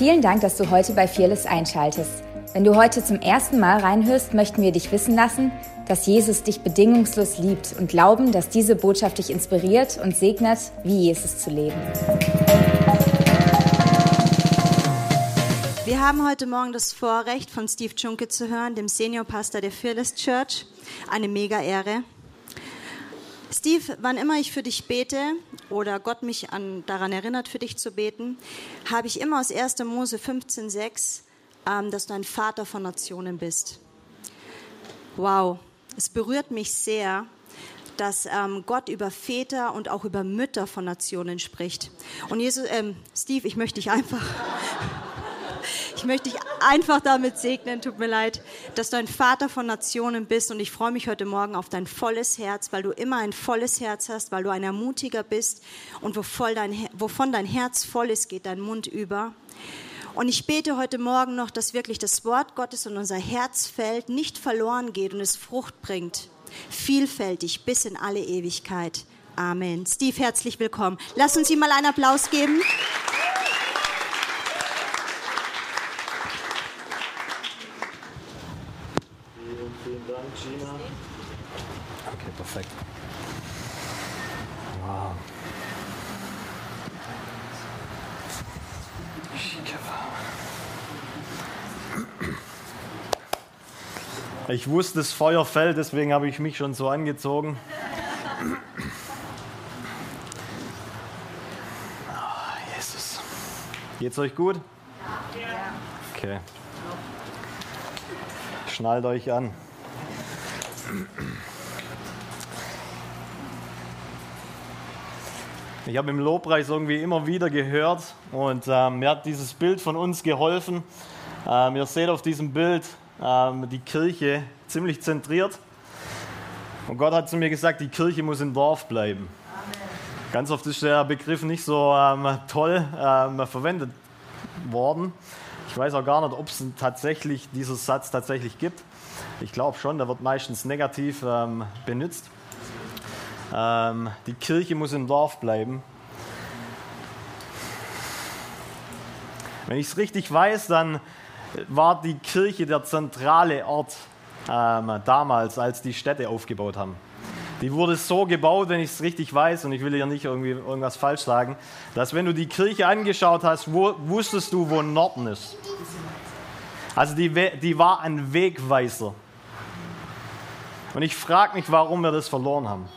Vielen Dank, dass du heute bei Fearless einschaltest. Wenn du heute zum ersten Mal reinhörst, möchten wir dich wissen lassen, dass Jesus dich bedingungslos liebt und glauben, dass diese Botschaft dich inspiriert und segnet, wie Jesus zu leben. Wir haben heute Morgen das Vorrecht, von Steve Junke zu hören, dem Seniorpastor der Fearless Church. Eine mega Ehre. Steve, wann immer ich für dich bete oder Gott mich an, daran erinnert, für dich zu beten, habe ich immer aus 1. Mose 15,6, ähm, dass du ein Vater von Nationen bist. Wow, es berührt mich sehr, dass ähm, Gott über Väter und auch über Mütter von Nationen spricht. Und Jesus, ähm, Steve, ich möchte dich einfach ich möchte dich einfach damit segnen, tut mir leid, dass du ein Vater von Nationen bist und ich freue mich heute Morgen auf dein volles Herz, weil du immer ein volles Herz hast, weil du ein Ermutiger bist und dein, wovon dein Herz voll ist, geht dein Mund über. Und ich bete heute Morgen noch, dass wirklich das Wort Gottes in unser Herzfeld nicht verloren geht und es Frucht bringt. Vielfältig bis in alle Ewigkeit. Amen. Steve, herzlich willkommen. Lass uns ihm mal einen Applaus geben. Perfekt. Wow. Ich wusste, das Feuer fällt, deswegen habe ich mich schon so angezogen. Oh, Jesus. Geht's euch gut? Okay. Schnallt euch an. Ich habe im Lobpreis irgendwie immer wieder gehört und ähm, mir hat dieses Bild von uns geholfen. Ähm, ihr seht auf diesem Bild ähm, die Kirche ziemlich zentriert. Und Gott hat zu mir gesagt, die Kirche muss im Dorf bleiben. Amen. Ganz oft ist der Begriff nicht so ähm, toll ähm, verwendet worden. Ich weiß auch gar nicht, ob es tatsächlich dieser Satz tatsächlich gibt. Ich glaube schon, der wird meistens negativ ähm, benutzt. Ähm, die Kirche muss im Dorf bleiben. Wenn ich es richtig weiß, dann war die Kirche der zentrale Ort ähm, damals, als die Städte aufgebaut haben. Die wurde so gebaut, wenn ich es richtig weiß, und ich will hier nicht irgendwie irgendwas falsch sagen, dass wenn du die Kirche angeschaut hast, wo, wusstest du, wo Norden ist. Also die, die war ein Wegweiser. Und ich frage mich, warum wir das verloren haben.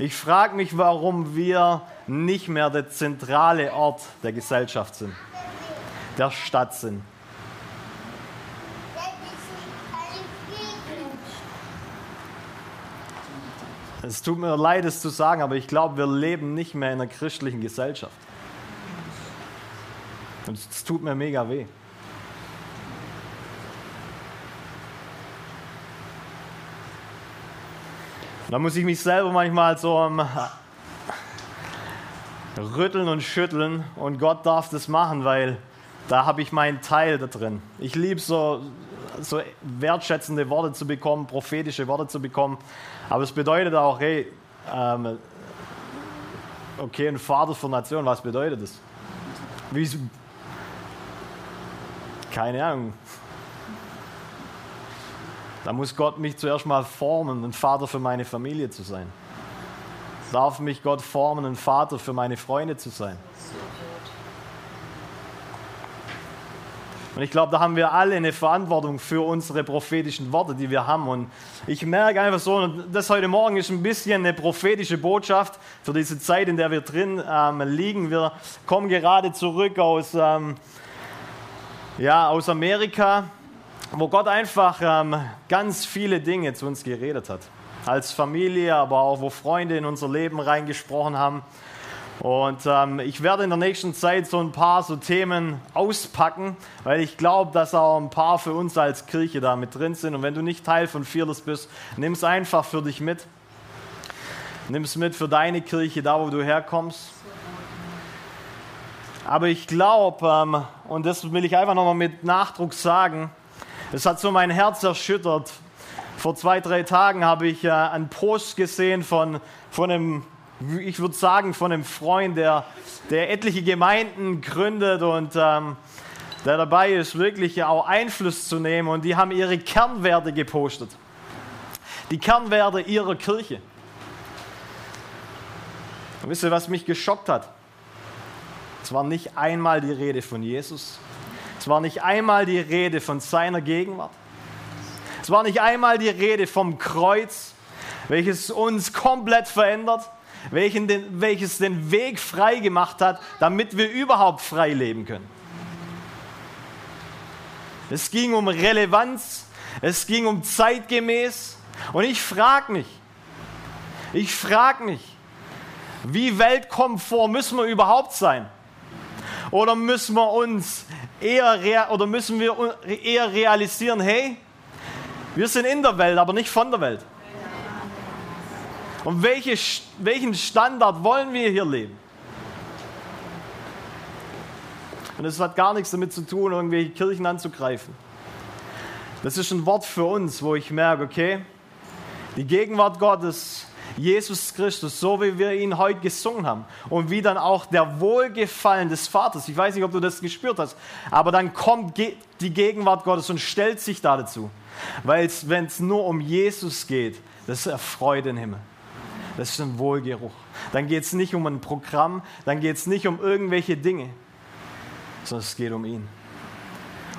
Ich frage mich, warum wir nicht mehr der zentrale Ort der Gesellschaft sind, der Stadt sind. Es tut mir leid, es zu sagen, aber ich glaube, wir leben nicht mehr in einer christlichen Gesellschaft. Und es tut mir mega weh. Da muss ich mich selber manchmal so um, rütteln und schütteln und Gott darf das machen, weil da habe ich meinen Teil da drin. Ich liebe so, so wertschätzende Worte zu bekommen, prophetische Worte zu bekommen, aber es bedeutet auch, hey, ähm, okay, ein Vater für Nation, was bedeutet das? Wie, keine Ahnung. Da muss Gott mich zuerst mal formen, ein Vater für meine Familie zu sein. Darf mich Gott formen, ein Vater für meine Freunde zu sein. Und ich glaube, da haben wir alle eine Verantwortung für unsere prophetischen Worte, die wir haben. Und ich merke einfach so, und das heute Morgen ist ein bisschen eine prophetische Botschaft für diese Zeit, in der wir drin ähm, liegen. Wir kommen gerade zurück aus, ähm, ja, aus Amerika wo Gott einfach ähm, ganz viele Dinge zu uns geredet hat. Als Familie, aber auch wo Freunde in unser Leben reingesprochen haben. Und ähm, ich werde in der nächsten Zeit so ein paar so Themen auspacken, weil ich glaube, dass auch ein paar für uns als Kirche da mit drin sind. Und wenn du nicht Teil von Fearless bist, nimm es einfach für dich mit. Nimm es mit für deine Kirche, da wo du herkommst. Aber ich glaube, ähm, und das will ich einfach nochmal mit Nachdruck sagen, es hat so mein Herz erschüttert. Vor zwei, drei Tagen habe ich äh, einen Post gesehen von, von einem ich würde sagen, von einem Freund, der, der etliche Gemeinden gründet und ähm, der dabei ist, wirklich auch Einfluss zu nehmen. Und die haben ihre Kernwerte gepostet. Die Kernwerte ihrer Kirche. Und wisst ihr, was mich geschockt hat? Es war nicht einmal die Rede von Jesus. Es war nicht einmal die Rede von seiner Gegenwart. Es war nicht einmal die Rede vom Kreuz, welches uns komplett verändert, welches den Weg frei gemacht hat, damit wir überhaupt frei leben können. Es ging um Relevanz, es ging um zeitgemäß. Und ich frage mich, ich frage mich, wie weltkomfort müssen wir überhaupt sein? Oder müssen wir uns eher oder müssen wir eher realisieren, hey, wir sind in der Welt, aber nicht von der Welt. Und welche, welchen Standard wollen wir hier leben? Und es hat gar nichts damit zu tun, irgendwelche Kirchen anzugreifen. Das ist ein Wort für uns, wo ich merke, okay, die Gegenwart Gottes, Jesus Christus, so wie wir ihn heute gesungen haben und wie dann auch der Wohlgefallen des Vaters, ich weiß nicht, ob du das gespürt hast, aber dann kommt die Gegenwart Gottes und stellt sich da dazu. Weil wenn es nur um Jesus geht, das erfreut den Himmel. Das ist ein Wohlgeruch. Dann geht es nicht um ein Programm, dann geht es nicht um irgendwelche Dinge sondern es geht um ihn.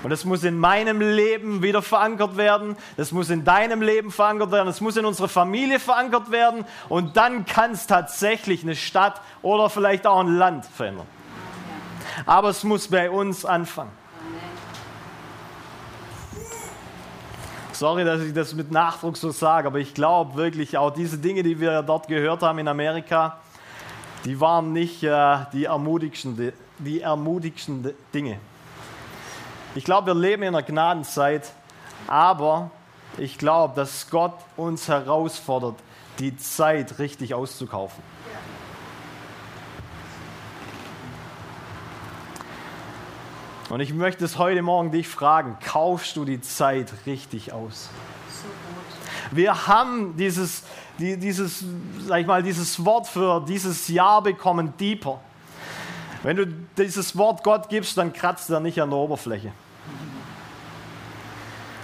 Und es muss in meinem Leben wieder verankert werden. Das muss in deinem Leben verankert werden. Es muss in unserer Familie verankert werden. Und dann kann es tatsächlich eine Stadt oder vielleicht auch ein Land verändern. Aber es muss bei uns anfangen. Sorry, dass ich das mit Nachdruck so sage, aber ich glaube wirklich, auch diese Dinge, die wir dort gehört haben in Amerika, die waren nicht äh, die ermutigsten die ermutigsten Dinge. Ich glaube, wir leben in einer Gnadenzeit, aber ich glaube, dass Gott uns herausfordert, die Zeit richtig auszukaufen. Und ich möchte es heute Morgen dich fragen, kaufst du die Zeit richtig aus? Wir haben dieses, dieses, sag ich mal, dieses Wort für dieses Jahr bekommen, deeper. Wenn du dieses Wort Gott gibst, dann kratzt er nicht an der Oberfläche.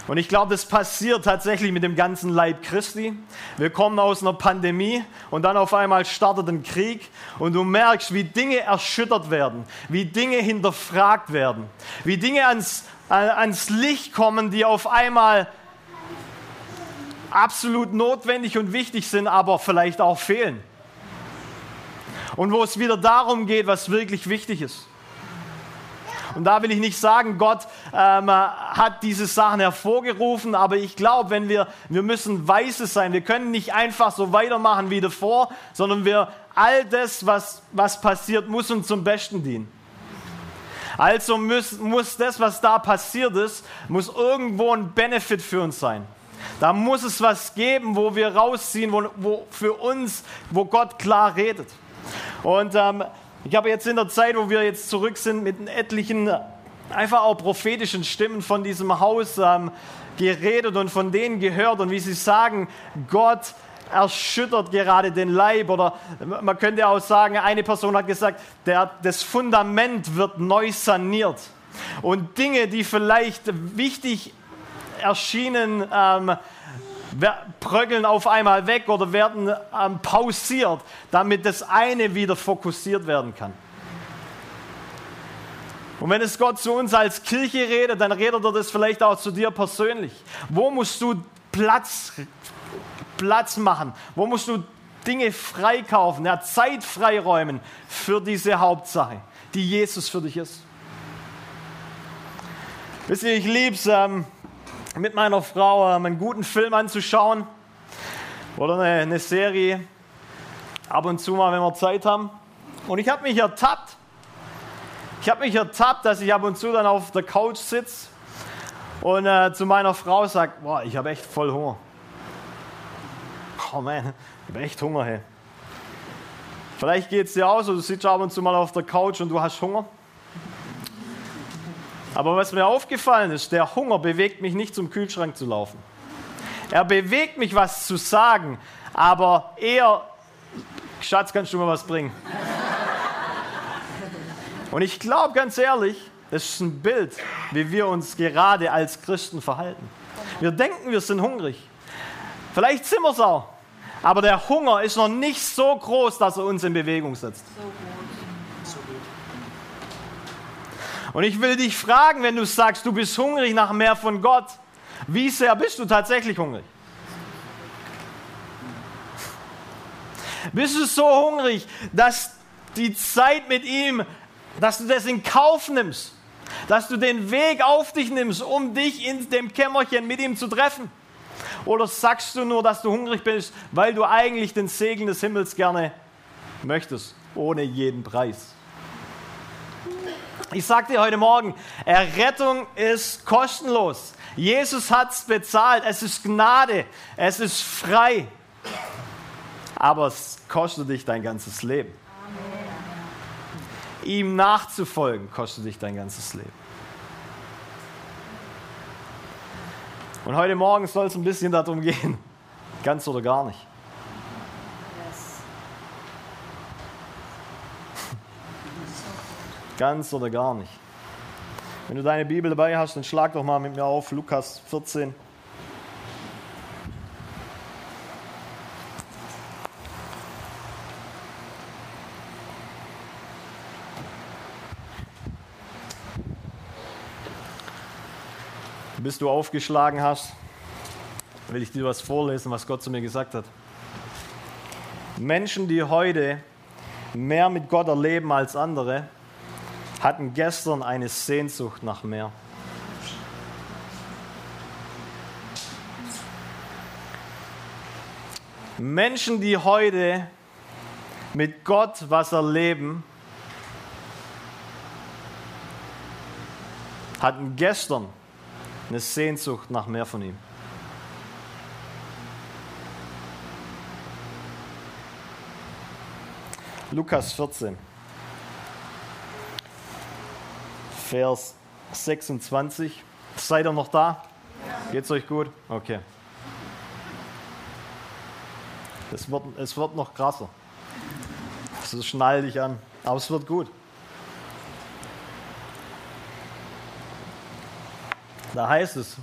Und ich glaube, das passiert tatsächlich mit dem ganzen Leib Christi. Wir kommen aus einer Pandemie und dann auf einmal startet ein Krieg und du merkst, wie Dinge erschüttert werden, wie Dinge hinterfragt werden, wie Dinge ans, ans Licht kommen, die auf einmal absolut notwendig und wichtig sind, aber vielleicht auch fehlen und wo es wieder darum geht, was wirklich wichtig ist. Und da will ich nicht sagen, Gott ähm, hat diese Sachen hervorgerufen, aber ich glaube, wenn wir, wir müssen weise sein. Wir können nicht einfach so weitermachen wie davor, sondern wir, all das, was, was passiert, muss uns zum Besten dienen. Also muss, muss das, was da passiert ist, muss irgendwo ein Benefit für uns sein. Da muss es was geben, wo wir rausziehen, wo, wo für uns, wo Gott klar redet. Und ähm, ich habe jetzt in der Zeit, wo wir jetzt zurück sind, mit etlichen einfach auch prophetischen Stimmen von diesem Haus ähm, geredet und von denen gehört und wie sie sagen, Gott erschüttert gerade den Leib oder man könnte auch sagen, eine Person hat gesagt, der, das Fundament wird neu saniert. Und Dinge, die vielleicht wichtig erschienen, ähm, bröckeln auf einmal weg oder werden ähm, pausiert, damit das eine wieder fokussiert werden kann. Und wenn es Gott zu uns als Kirche redet, dann redet er das vielleicht auch zu dir persönlich. Wo musst du Platz, Platz machen? Wo musst du Dinge freikaufen, ja, Zeit freiräumen für diese Hauptsache, die Jesus für dich ist? Wisst ihr, ich liebe es, ähm, mit meiner Frau ähm, einen guten Film anzuschauen oder eine, eine Serie. Ab und zu mal, wenn wir Zeit haben. Und ich habe mich ertappt. Ich habe mich ertappt, dass ich ab und zu dann auf der Couch sitze und äh, zu meiner Frau sage, boah, ich habe echt voll Hunger. Oh man, ich habe echt Hunger. Hey. Vielleicht geht es dir auch so, du sitzt ab und zu mal auf der Couch und du hast Hunger. Aber was mir aufgefallen ist, der Hunger bewegt mich nicht zum Kühlschrank zu laufen. Er bewegt mich, was zu sagen, aber eher Schatz, kannst du mir was bringen? Und ich glaube ganz ehrlich, das ist ein Bild, wie wir uns gerade als Christen verhalten. Wir denken, wir sind hungrig. Vielleicht sind wir es auch. Aber der Hunger ist noch nicht so groß, dass er uns in Bewegung setzt. Und ich will dich fragen, wenn du sagst, du bist hungrig nach mehr von Gott, wie sehr bist du tatsächlich hungrig? Bist du so hungrig, dass die Zeit mit ihm, dass du das in Kauf nimmst, dass du den Weg auf dich nimmst, um dich in dem Kämmerchen mit ihm zu treffen? Oder sagst du nur, dass du hungrig bist, weil du eigentlich den Segen des Himmels gerne möchtest, ohne jeden Preis? Ich sage dir heute Morgen, Errettung ist kostenlos. Jesus hat es bezahlt. Es ist Gnade. Es ist frei. Aber es kostet dich dein ganzes Leben. Ihm nachzufolgen kostet dich dein ganzes Leben. Und heute Morgen soll es ein bisschen darum gehen, ganz oder gar nicht. Ganz oder gar nicht. Wenn du deine Bibel dabei hast, dann schlag doch mal mit mir auf Lukas 14. Bis du aufgeschlagen hast, will ich dir was vorlesen, was Gott zu mir gesagt hat. Menschen, die heute mehr mit Gott erleben als andere, hatten gestern eine Sehnsucht nach mehr. Menschen, die heute mit Gott was erleben, hatten gestern eine Sehnsucht nach mehr von ihm. Lukas 14. Vers 26. Seid ihr noch da? Ja. Geht's euch gut? Okay. Es wird, es wird noch krasser. So schnall dich an. Aber es wird gut. Da heißt es,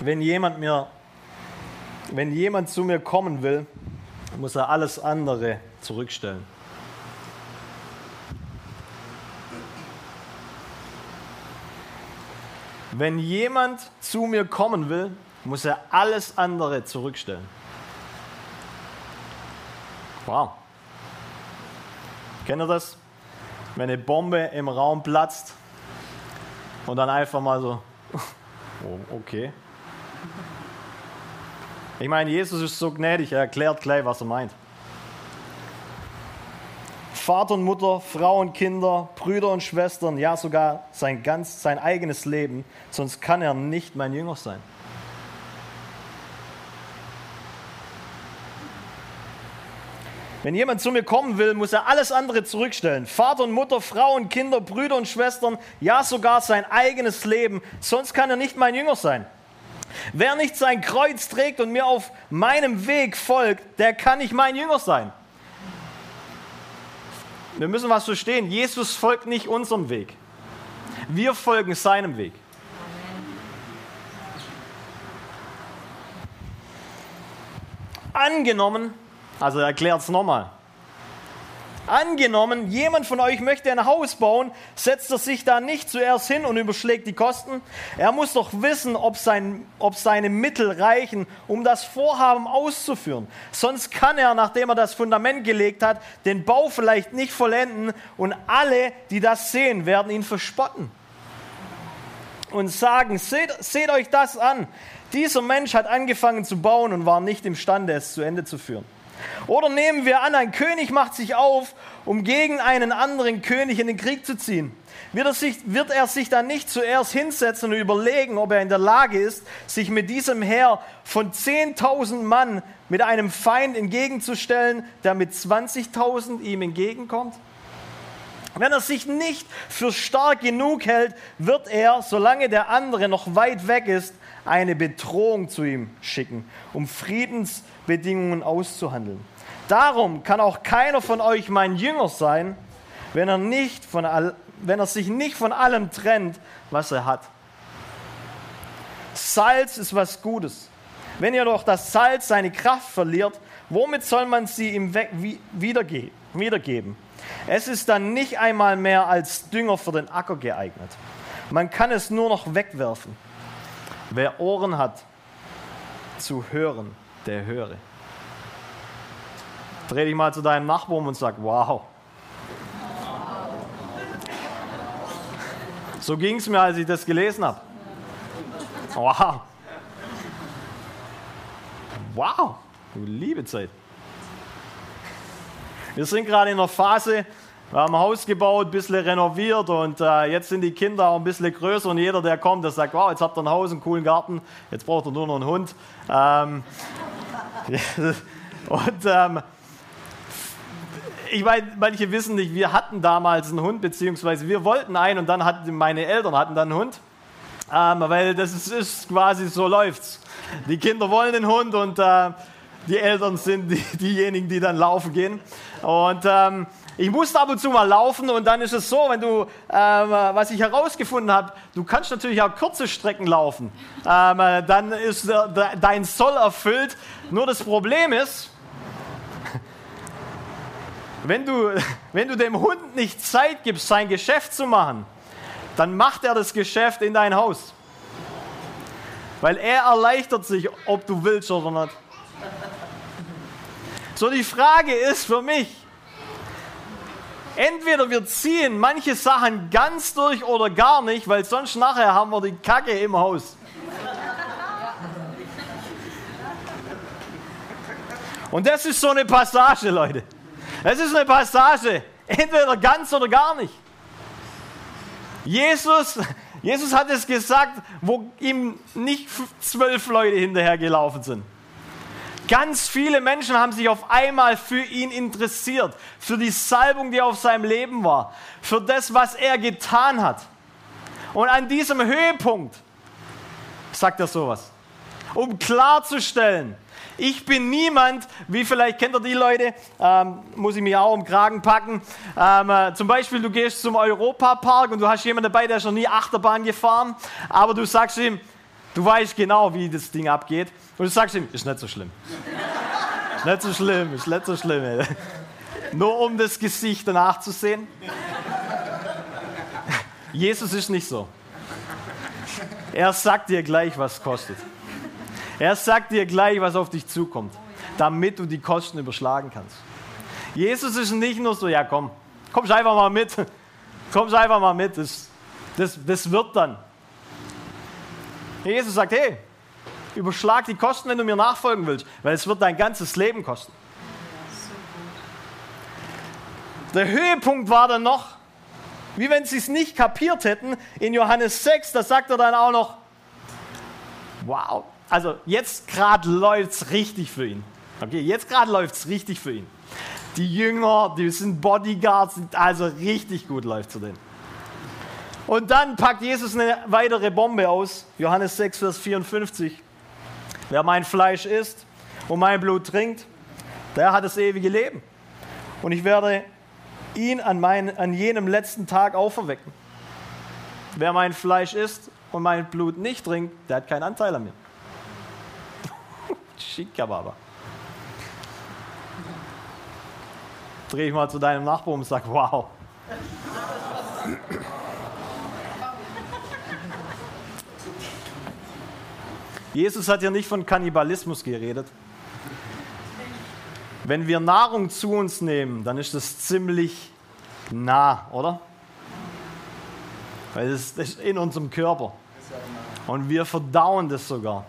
wenn jemand mir, wenn jemand zu mir kommen will, muss er alles andere zurückstellen. Wenn jemand zu mir kommen will, muss er alles andere zurückstellen. Wow. Kennt ihr das? Wenn eine Bombe im Raum platzt und dann einfach mal so, oh, okay. Ich meine, Jesus ist so gnädig, er erklärt gleich, was er meint. Vater und Mutter, Frau und Kinder, Brüder und Schwestern, ja sogar sein, ganz, sein eigenes Leben, sonst kann er nicht mein Jünger sein. Wenn jemand zu mir kommen will, muss er alles andere zurückstellen. Vater und Mutter, Frau und Kinder, Brüder und Schwestern, ja sogar sein eigenes Leben, sonst kann er nicht mein Jünger sein. Wer nicht sein Kreuz trägt und mir auf meinem Weg folgt, der kann nicht mein Jünger sein. Wir müssen was verstehen. Jesus folgt nicht unserem Weg. Wir folgen seinem Weg. Angenommen, also erklärt es nochmal. Angenommen, jemand von euch möchte ein Haus bauen, setzt er sich da nicht zuerst hin und überschlägt die Kosten. Er muss doch wissen, ob, sein, ob seine Mittel reichen, um das Vorhaben auszuführen. Sonst kann er, nachdem er das Fundament gelegt hat, den Bau vielleicht nicht vollenden und alle, die das sehen, werden ihn verspotten und sagen, seht, seht euch das an. Dieser Mensch hat angefangen zu bauen und war nicht imstande, es zu Ende zu führen. Oder nehmen wir an, ein König macht sich auf, um gegen einen anderen König in den Krieg zu ziehen. Wird er, sich, wird er sich dann nicht zuerst hinsetzen und überlegen, ob er in der Lage ist, sich mit diesem Heer von 10.000 Mann mit einem Feind entgegenzustellen, der mit 20.000 ihm entgegenkommt? Wenn er sich nicht für stark genug hält, wird er, solange der andere noch weit weg ist, eine Bedrohung zu ihm schicken, um Friedensbedingungen auszuhandeln. Darum kann auch keiner von euch mein Jünger sein, wenn er, nicht von all, wenn er sich nicht von allem trennt, was er hat. Salz ist was Gutes. Wenn ihr doch das Salz seine Kraft verliert, womit soll man sie ihm wiedergeben? Es ist dann nicht einmal mehr als Dünger für den Acker geeignet. Man kann es nur noch wegwerfen. Wer Ohren hat zu hören, der höre. Dreh dich mal zu deinem Nachbarn und sag, wow. So ging es mir, als ich das gelesen habe. Wow. Wow, du liebe Zeit. Wir sind gerade in einer Phase, wir haben ein Haus gebaut, ein bisschen renoviert und äh, jetzt sind die Kinder auch ein bisschen größer und jeder, der kommt, der sagt, wow, jetzt habt ihr ein Haus, einen coolen Garten, jetzt braucht ihr nur noch einen Hund. Ähm, und ähm, ich meine, manche wissen nicht, wir hatten damals einen Hund, beziehungsweise wir wollten einen und dann hatten meine Eltern hatten dann einen Hund, ähm, weil das ist, ist, quasi so läuft's. Die Kinder wollen den Hund und äh, die Eltern sind die, diejenigen, die dann laufen gehen. Und ähm, ich musste ab und zu mal laufen und dann ist es so, wenn du, ähm, was ich herausgefunden habe, du kannst natürlich auch kurze Strecken laufen. Ähm, dann ist der, dein Soll erfüllt. Nur das Problem ist, wenn du, wenn du dem Hund nicht Zeit gibst, sein Geschäft zu machen, dann macht er das Geschäft in dein Haus. Weil er erleichtert sich, ob du willst oder nicht. So, die Frage ist für mich, entweder wir ziehen manche Sachen ganz durch oder gar nicht, weil sonst nachher haben wir die Kacke im Haus. Und das ist so eine Passage, Leute. Es ist eine Passage, entweder ganz oder gar nicht. Jesus, Jesus hat es gesagt, wo ihm nicht zwölf Leute hinterhergelaufen sind. Ganz viele Menschen haben sich auf einmal für ihn interessiert, für die Salbung, die auf seinem Leben war, für das, was er getan hat. Und an diesem Höhepunkt sagt er sowas, um klarzustellen, ich bin niemand, wie vielleicht kennt ihr die Leute, ähm, muss ich mich auch um Kragen packen. Ähm, äh, zum Beispiel, du gehst zum Europapark und du hast jemanden dabei, der ist noch nie Achterbahn gefahren, aber du sagst ihm, du weißt genau, wie das Ding abgeht. Und du sagst ihm, ist nicht so schlimm. ist nicht so schlimm, ist nicht so schlimm. Ey. Nur um das Gesicht danach zu sehen. Jesus ist nicht so. Er sagt dir gleich, was kostet. Er sagt dir gleich, was auf dich zukommt, damit du die Kosten überschlagen kannst. Jesus ist nicht nur so, ja komm, komm einfach mal mit, komm einfach mal mit, das, das, das wird dann. Jesus sagt, hey, überschlag die Kosten, wenn du mir nachfolgen willst, weil es wird dein ganzes Leben kosten. Der Höhepunkt war dann noch, wie wenn sie es nicht kapiert hätten, in Johannes 6, da sagt er dann auch noch, wow, also jetzt gerade läuft es richtig für ihn. Okay, jetzt gerade läuft es richtig für ihn. Die Jünger, die sind Bodyguards, also richtig gut läuft zu denen. Und dann packt Jesus eine weitere Bombe aus, Johannes 6, Vers 54. Wer mein Fleisch isst und mein Blut trinkt, der hat das ewige Leben. Und ich werde ihn an, mein, an jenem letzten Tag auferwecken. Wer mein Fleisch isst und mein Blut nicht trinkt, der hat keinen Anteil an mir. Schickababa. Dreh ich mal zu deinem Nachbarn und sag, wow. Jesus hat ja nicht von Kannibalismus geredet. Wenn wir Nahrung zu uns nehmen, dann ist das ziemlich nah, oder? Weil es ist in unserem Körper. Und wir verdauen das sogar.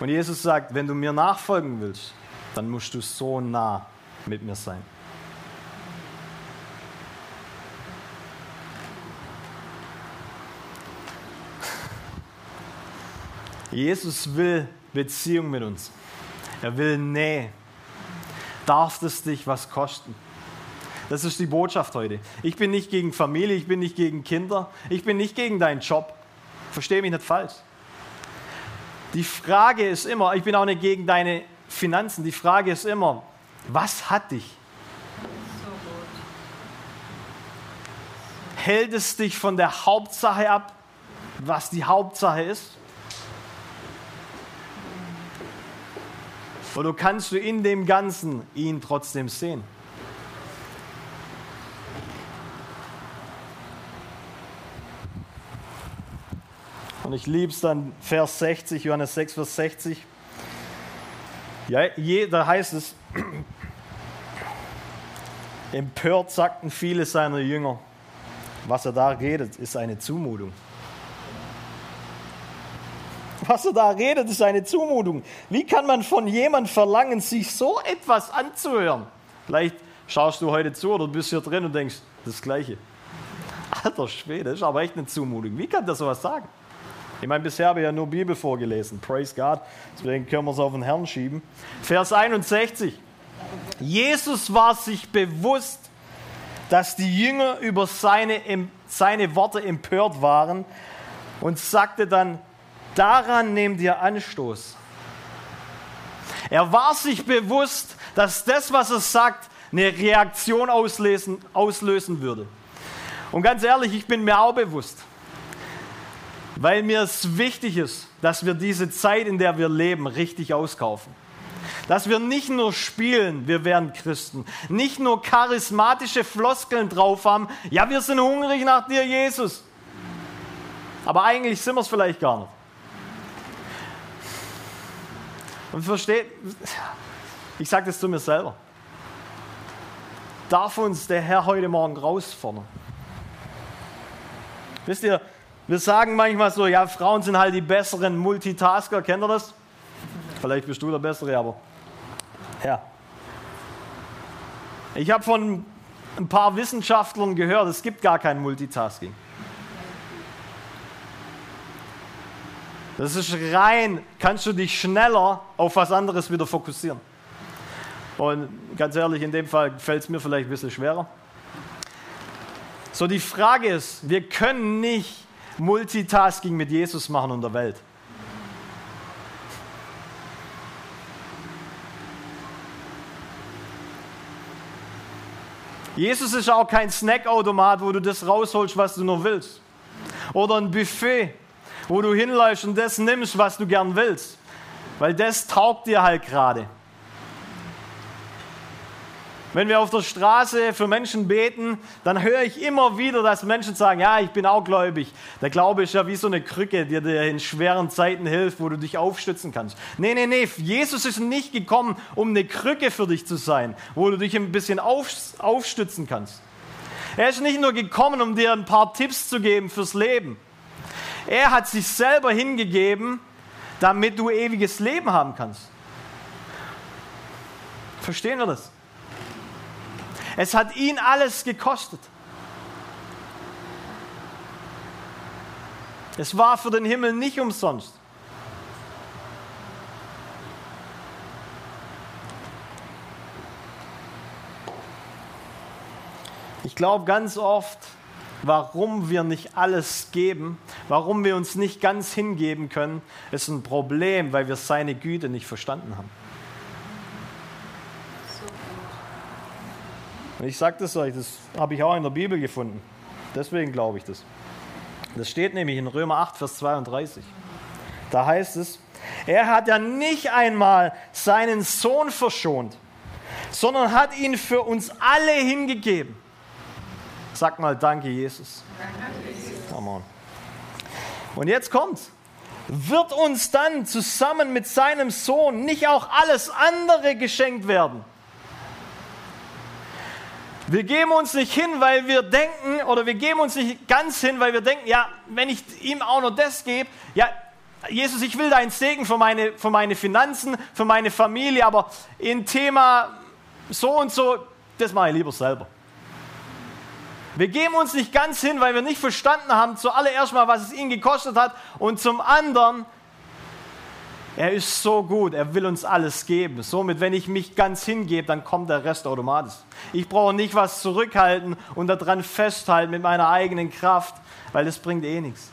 Und Jesus sagt, wenn du mir nachfolgen willst, dann musst du so nah mit mir sein. Jesus will Beziehung mit uns. Er will Nähe. Darf es dich was kosten? Das ist die Botschaft heute. Ich bin nicht gegen Familie, ich bin nicht gegen Kinder, ich bin nicht gegen deinen Job. Verstehe mich nicht falsch. Die Frage ist immer, ich bin auch nicht gegen deine Finanzen. Die Frage ist immer, was hat dich? Hält es dich von der Hauptsache ab, was die Hauptsache ist? Oder kannst du in dem Ganzen ihn trotzdem sehen? Und ich liebe es dann, Vers 60, Johannes 6, Vers 60. Ja, je, da heißt es, empört sagten viele seiner Jünger, was er da redet, ist eine Zumutung. Was er da redet, ist eine Zumutung. Wie kann man von jemand verlangen, sich so etwas anzuhören? Vielleicht schaust du heute zu oder bist hier drin und denkst, das Gleiche. Alter Schwede, das ist aber echt eine Zumutung. Wie kann der sowas sagen? Ich meine, bisher habe ich ja nur Bibel vorgelesen. Praise God. Deswegen können wir es auf den Herrn schieben. Vers 61. Jesus war sich bewusst, dass die Jünger über seine, seine Worte empört waren und sagte dann, daran nehmt ihr Anstoß. Er war sich bewusst, dass das, was er sagt, eine Reaktion auslösen, auslösen würde. Und ganz ehrlich, ich bin mir auch bewusst, weil mir es wichtig ist, dass wir diese Zeit, in der wir leben, richtig auskaufen. Dass wir nicht nur spielen, wir wären Christen, nicht nur charismatische Floskeln drauf haben, ja, wir sind hungrig nach dir, Jesus. Aber eigentlich sind wir es vielleicht gar nicht. Und versteht, ich sage das zu mir selber. Darf uns der Herr heute Morgen rausfordern? Wisst ihr, wir sagen manchmal so, ja, Frauen sind halt die besseren Multitasker. Kennt ihr das? Vielleicht bist du der Bessere, aber ja. Ich habe von ein paar Wissenschaftlern gehört, es gibt gar kein Multitasking. Das ist rein, kannst du dich schneller auf was anderes wieder fokussieren. Und ganz ehrlich, in dem Fall fällt es mir vielleicht ein bisschen schwerer. So, die Frage ist, wir können nicht Multitasking mit Jesus machen und der Welt. Jesus ist auch kein Snackautomat, wo du das rausholst, was du nur willst. Oder ein Buffet, wo du hinläufst und das nimmst, was du gern willst. Weil das taugt dir halt gerade. Wenn wir auf der Straße für Menschen beten, dann höre ich immer wieder, dass Menschen sagen, ja, ich bin auch gläubig. Der Glaube ist ja wie so eine Krücke, die dir in schweren Zeiten hilft, wo du dich aufstützen kannst. Nee, nee, nee, Jesus ist nicht gekommen, um eine Krücke für dich zu sein, wo du dich ein bisschen auf, aufstützen kannst. Er ist nicht nur gekommen, um dir ein paar Tipps zu geben fürs Leben. Er hat sich selber hingegeben, damit du ewiges Leben haben kannst. Verstehen wir das? Es hat ihn alles gekostet. Es war für den Himmel nicht umsonst. Ich glaube ganz oft, warum wir nicht alles geben, warum wir uns nicht ganz hingeben können, ist ein Problem, weil wir seine Güte nicht verstanden haben. Und ich sage das euch, das habe ich auch in der Bibel gefunden. Deswegen glaube ich das. Das steht nämlich in Römer 8, Vers 32. Da heißt es, er hat ja nicht einmal seinen Sohn verschont, sondern hat ihn für uns alle hingegeben. Sag mal, danke Jesus. Come on. Und jetzt kommt's. Wird uns dann zusammen mit seinem Sohn nicht auch alles andere geschenkt werden? Wir geben uns nicht hin, weil wir denken, oder wir geben uns nicht ganz hin, weil wir denken, ja, wenn ich ihm auch noch das gebe, ja, Jesus, ich will deinen Segen für meine, für meine Finanzen, für meine Familie, aber im Thema so und so, das mache ich lieber selber. Wir geben uns nicht ganz hin, weil wir nicht verstanden haben, zuallererst mal, was es ihn gekostet hat, und zum anderen, er ist so gut, er will uns alles geben. Somit, wenn ich mich ganz hingebe, dann kommt der Rest automatisch. Ich brauche nicht was zurückhalten und daran festhalten mit meiner eigenen Kraft, weil das bringt eh nichts.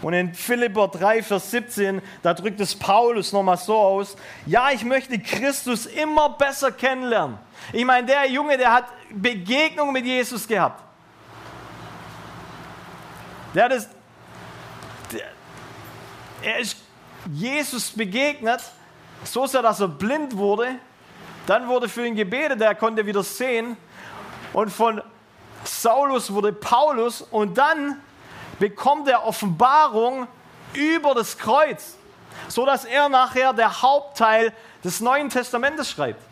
Und in Philipper 3, Vers 17, da drückt es Paulus nochmal so aus, ja, ich möchte Christus immer besser kennenlernen. Ich meine, der Junge, der hat Begegnung mit Jesus gehabt. Der hat es, der, er ist Jesus begegnet, so sehr, dass er blind wurde. Dann wurde für ihn gebetet, er konnte wieder sehen. Und von Saulus wurde Paulus und dann bekommt er Offenbarung über das Kreuz, so dass er nachher der Hauptteil des Neuen Testamentes schreibt.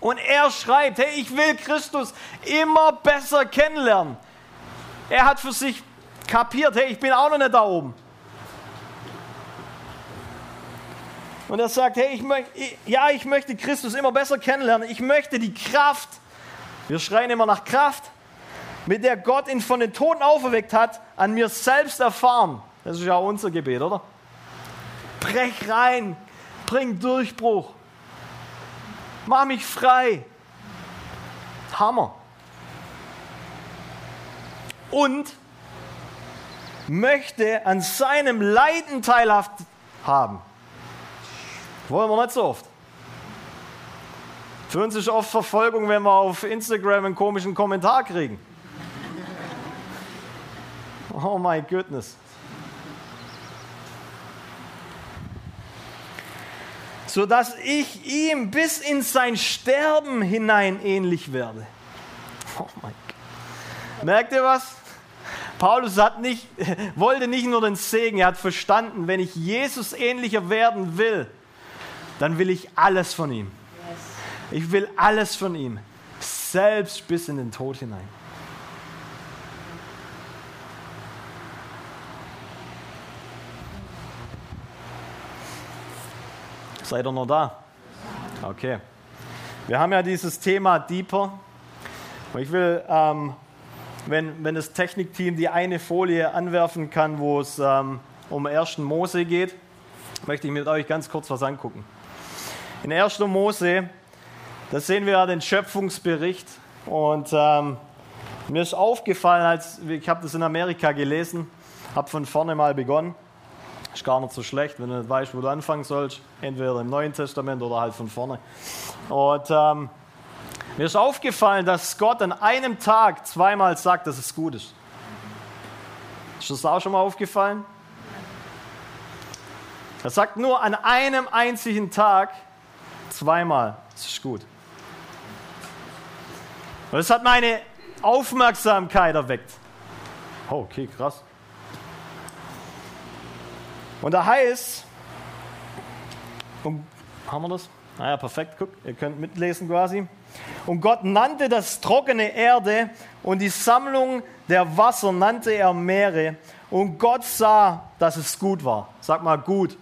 Und er schreibt, hey, ich will Christus immer besser kennenlernen. Er hat für sich kapiert, hey, ich bin auch noch nicht da oben. Und er sagt, hey, ich ja, ich möchte Christus immer besser kennenlernen. Ich möchte die Kraft, wir schreien immer nach Kraft, mit der Gott ihn von den Toten auferweckt hat, an mir selbst erfahren. Das ist ja auch unser Gebet, oder? Brech rein, bring Durchbruch, mach mich frei. Hammer. Und möchte an seinem Leiden teilhaft haben. Wollen wir nicht so oft. Für uns ist oft Verfolgung, wenn wir auf Instagram einen komischen Kommentar kriegen. Oh my goodness. So dass ich ihm bis in sein Sterben hinein ähnlich werde. Oh mein Gott. Merkt ihr was? Paulus hat nicht, wollte nicht nur den Segen, er hat verstanden, wenn ich Jesus ähnlicher werden will, dann will ich alles von ihm. Ich will alles von ihm, selbst bis in den Tod hinein. Seid ihr noch da? Okay. Wir haben ja dieses Thema Deeper. Ich will, ähm, wenn, wenn das Technikteam die eine Folie anwerfen kann, wo es ähm, um 1. Mose geht, möchte ich mit euch ganz kurz was angucken. In 1. Mose, da sehen wir ja den Schöpfungsbericht. Und ähm, mir ist aufgefallen, als ich habe das in Amerika gelesen, habe von vorne mal begonnen. Ist gar nicht so schlecht, wenn du nicht weißt, wo du anfangen sollst. Entweder im Neuen Testament oder halt von vorne. Und ähm, mir ist aufgefallen, dass Gott an einem Tag zweimal sagt, dass es gut ist. Ist das auch schon mal aufgefallen? Er sagt nur an einem einzigen Tag zweimal, es ist gut. Und das hat meine Aufmerksamkeit erweckt. Oh, okay, krass. Und da heißt, und, haben wir das? Naja, perfekt, guck, ihr könnt mitlesen quasi. Und Gott nannte das trockene Erde und die Sammlung der Wasser nannte er Meere. Und Gott sah, dass es gut war. Sag mal gut.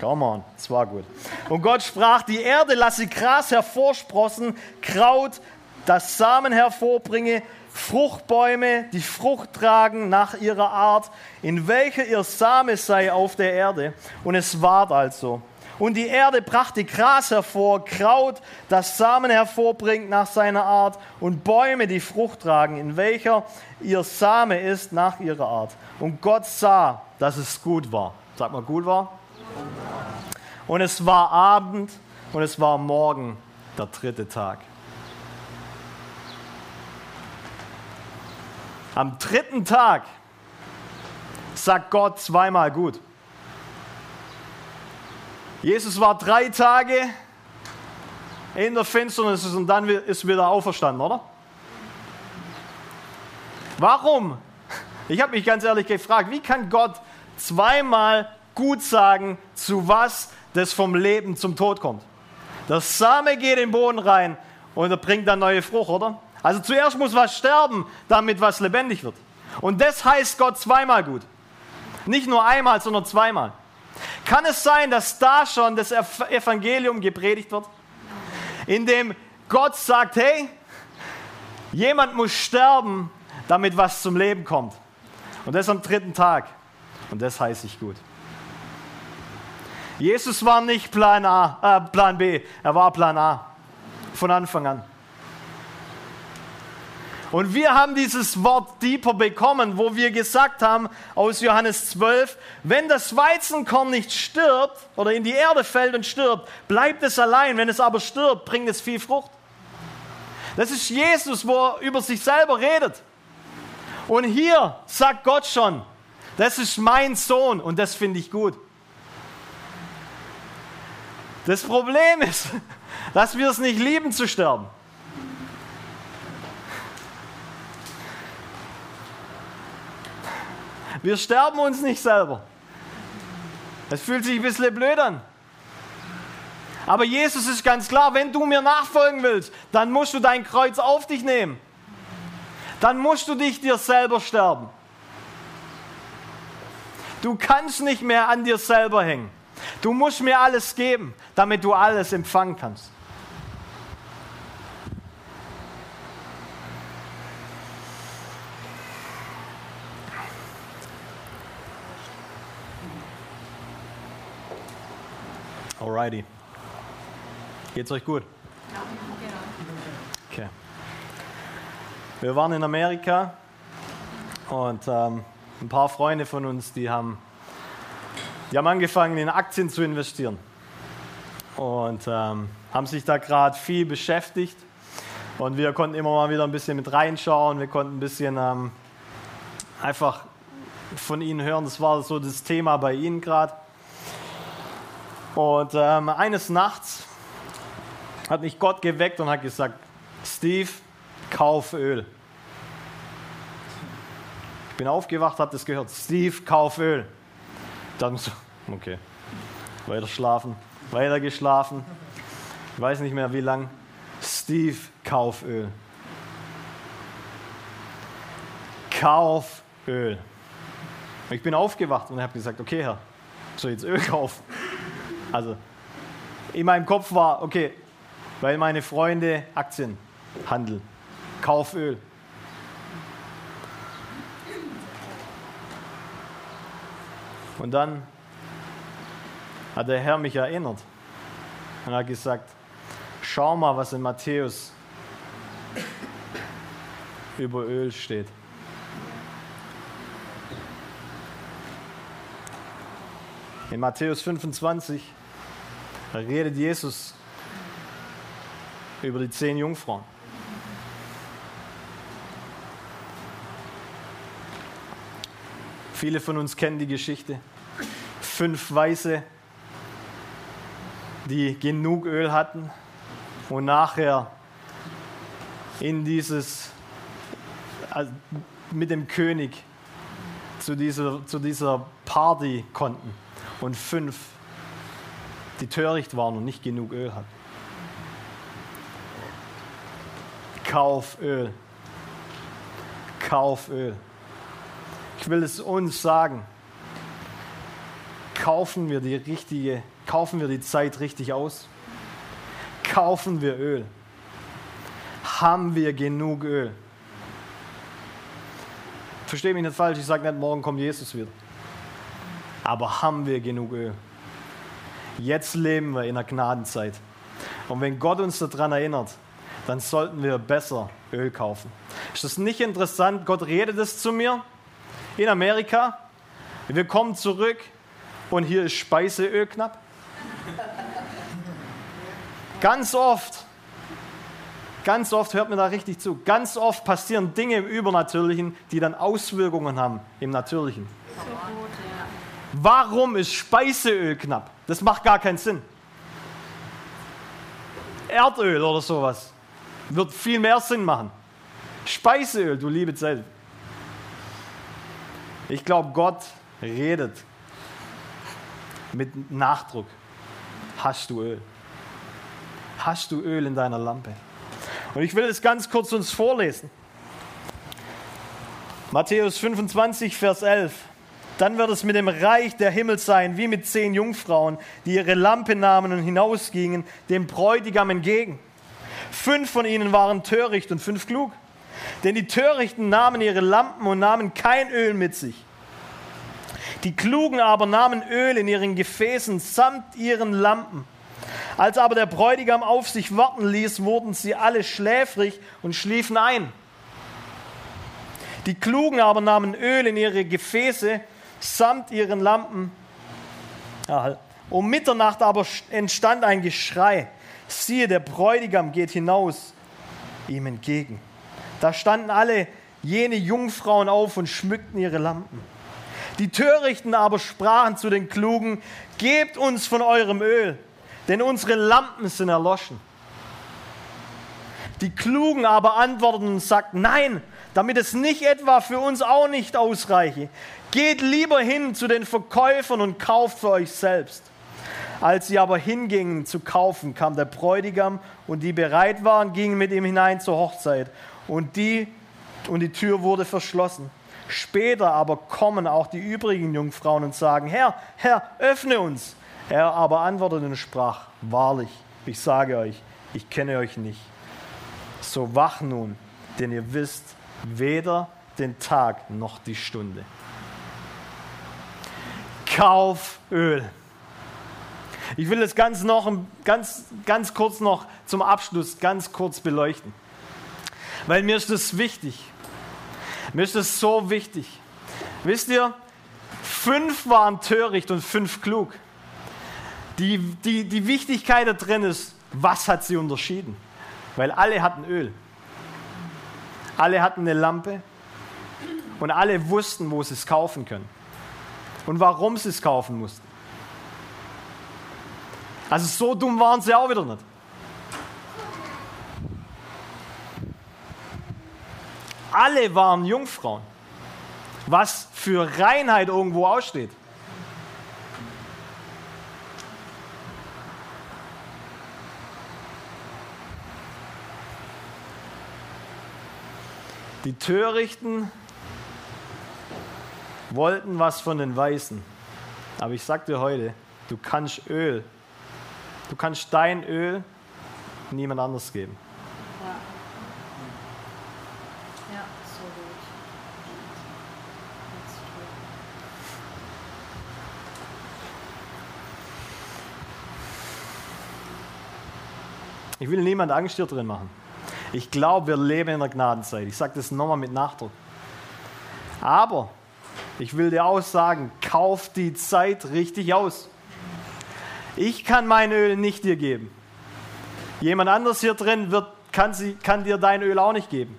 Come on, es war gut. Und Gott sprach, die Erde lasse Gras hervorsprossen, Kraut, das Samen hervorbringe, Fruchtbäume, die Frucht tragen nach ihrer Art, in welcher ihr Same sei auf der Erde. Und es ward also. Und die Erde brachte Gras hervor, Kraut, das Samen hervorbringt nach seiner Art, und Bäume, die Frucht tragen, in welcher ihr Same ist nach ihrer Art. Und Gott sah, dass es gut war. Sag mal, gut war? Und es war Abend und es war Morgen, der dritte Tag. Am dritten Tag sagt Gott zweimal gut. Jesus war drei Tage in der Finsternis und dann ist wieder auferstanden, oder? Warum? Ich habe mich ganz ehrlich gefragt, wie kann Gott zweimal gut sagen, zu was das vom Leben zum Tod kommt? Der Same geht in den Boden rein und er bringt dann neue Frucht, oder? Also zuerst muss was sterben, damit was lebendig wird. Und das heißt Gott zweimal gut. Nicht nur einmal, sondern zweimal. Kann es sein, dass da schon das Evangelium gepredigt wird? In dem Gott sagt, hey, jemand muss sterben, damit was zum Leben kommt. Und das am dritten Tag. Und das heißt ich gut. Jesus war nicht Plan A, äh, Plan B, er war Plan A von Anfang an. Und wir haben dieses Wort deeper bekommen, wo wir gesagt haben aus Johannes 12, wenn das Weizenkorn nicht stirbt oder in die Erde fällt und stirbt, bleibt es allein. Wenn es aber stirbt, bringt es viel Frucht. Das ist Jesus, wo er über sich selber redet. Und hier sagt Gott schon, das ist mein Sohn und das finde ich gut. Das Problem ist, dass wir es nicht lieben zu sterben. Wir sterben uns nicht selber. Das fühlt sich ein bisschen blöd an. Aber Jesus ist ganz klar, wenn du mir nachfolgen willst, dann musst du dein Kreuz auf dich nehmen. Dann musst du dich dir selber sterben. Du kannst nicht mehr an dir selber hängen. Du musst mir alles geben, damit du alles empfangen kannst. Alrighty. Geht's euch gut? Okay. Wir waren in Amerika und ähm, ein paar Freunde von uns, die haben, die haben angefangen, in Aktien zu investieren und ähm, haben sich da gerade viel beschäftigt. Und wir konnten immer mal wieder ein bisschen mit reinschauen. Wir konnten ein bisschen ähm, einfach von ihnen hören. Das war so das Thema bei ihnen gerade. Und ähm, eines Nachts hat mich Gott geweckt und hat gesagt, Steve, kauf Öl. Ich bin aufgewacht, habe das gehört, Steve, kauf Öl. Dann so, okay, weiter schlafen, weiter geschlafen. Ich weiß nicht mehr wie lang. Steve, kauf Öl. Kauf Öl. Ich bin aufgewacht und habe gesagt, okay Herr, soll ich jetzt Öl kaufen? Also in meinem Kopf war, okay, weil meine Freunde Aktien handeln, Kauföl. Und dann hat der Herr mich erinnert und hat gesagt, schau mal, was in Matthäus über Öl steht. In Matthäus 25 redet Jesus über die zehn Jungfrauen. Viele von uns kennen die Geschichte. Fünf Weiße, die genug Öl hatten und nachher in dieses, also mit dem König zu dieser, zu dieser Party konnten. Und fünf die töricht waren und nicht genug Öl hatten. Kauf Öl. Kauf Öl. Ich will es uns sagen. Kaufen wir die richtige, kaufen wir die Zeit richtig aus? Kaufen wir Öl? Haben wir genug Öl? Verstehe mich nicht falsch, ich sage nicht, morgen kommt Jesus wieder. Aber haben wir genug Öl? Jetzt leben wir in der Gnadenzeit. Und wenn Gott uns daran erinnert, dann sollten wir besser Öl kaufen. Ist das nicht interessant? Gott redet es zu mir in Amerika. Wir kommen zurück und hier ist Speiseöl knapp. Ganz oft, ganz oft hört mir da richtig zu, ganz oft passieren Dinge im Übernatürlichen, die dann Auswirkungen haben im Natürlichen. Warum ist Speiseöl knapp? Das macht gar keinen Sinn. Erdöl oder sowas wird viel mehr Sinn machen. Speiseöl, du liebe Zeit. Ich glaube, Gott redet mit Nachdruck. Hast du Öl? Hast du Öl in deiner Lampe? Und ich will es ganz kurz uns vorlesen. Matthäus 25, Vers 11. Dann wird es mit dem Reich der Himmel sein, wie mit zehn Jungfrauen, die ihre Lampe nahmen und hinausgingen, dem Bräutigam entgegen. Fünf von ihnen waren töricht und fünf klug. Denn die Törichten nahmen ihre Lampen und nahmen kein Öl mit sich. Die Klugen aber nahmen Öl in ihren Gefäßen samt ihren Lampen. Als aber der Bräutigam auf sich warten ließ, wurden sie alle schläfrig und schliefen ein. Die Klugen aber nahmen Öl in ihre Gefäße samt ihren Lampen. Um Mitternacht aber entstand ein Geschrei. Siehe, der Bräutigam geht hinaus ihm entgegen. Da standen alle jene Jungfrauen auf und schmückten ihre Lampen. Die Törichten aber sprachen zu den Klugen, gebt uns von eurem Öl, denn unsere Lampen sind erloschen. Die Klugen aber antworteten und sagten, nein, damit es nicht etwa für uns auch nicht ausreiche. Geht lieber hin zu den Verkäufern und kauft für euch selbst. Als sie aber hingingen zu kaufen, kam der Bräutigam und die bereit waren, gingen mit ihm hinein zur Hochzeit. Und die, und die Tür wurde verschlossen. Später aber kommen auch die übrigen Jungfrauen und sagen, Herr, Herr, öffne uns. Er aber antwortete und sprach, wahrlich, ich sage euch, ich kenne euch nicht. So wach nun, denn ihr wisst weder den Tag noch die Stunde. Kauf Öl. Ich will das ganz, noch, ganz, ganz kurz noch zum Abschluss ganz kurz beleuchten. Weil mir ist das wichtig. Mir ist das so wichtig. Wisst ihr, fünf waren töricht und fünf klug. Die, die, die Wichtigkeit da drin ist, was hat sie unterschieden? Weil alle hatten Öl. Alle hatten eine Lampe und alle wussten, wo sie es kaufen können und warum sie es kaufen mussten. Also so dumm waren sie auch wieder nicht. Alle waren Jungfrauen, was für Reinheit irgendwo aussteht. Die Törichten wollten was von den Weißen. Aber ich sage dir heute, du kannst Öl Du kannst dein Öl niemand anders geben. Ja. Ja, so gut. Ich will niemand Angst hier drin machen. Ich glaube, wir leben in der Gnadenzeit. Ich sage das nochmal mit Nachdruck. Aber ich will dir auch sagen, kauf die Zeit richtig aus. Ich kann mein Öl nicht dir geben. Jemand anderes hier drin wird, kann, sie, kann dir dein Öl auch nicht geben.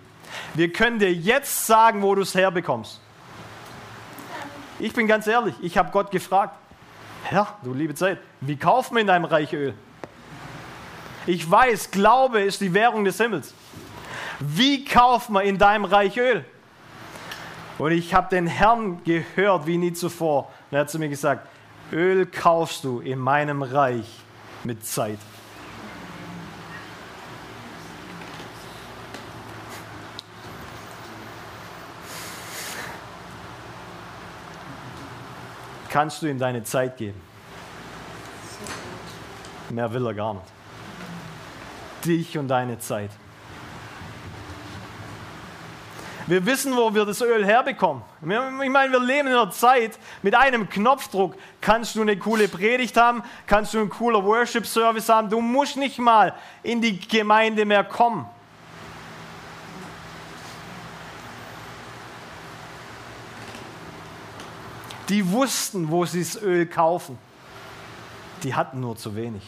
Wir können dir jetzt sagen, wo du es herbekommst. Ich bin ganz ehrlich, ich habe Gott gefragt, Herr, du liebe Zeit, wie kauft man in deinem Reich Öl? Ich weiß, Glaube ist die Währung des Himmels. Wie kauft man in deinem Reich Öl? Und ich habe den Herrn gehört wie nie zuvor. Und er hat zu mir gesagt, Öl kaufst du in meinem Reich mit Zeit. Kannst du ihm deine Zeit geben? Mehr will er gar nicht. Dich und deine Zeit. Wir wissen, wo wir das Öl herbekommen. Ich meine, wir leben in einer Zeit, mit einem Knopfdruck kannst du eine coole Predigt haben, kannst du einen cooler Worship-Service haben. Du musst nicht mal in die Gemeinde mehr kommen. Die wussten, wo sie das Öl kaufen. Die hatten nur zu wenig.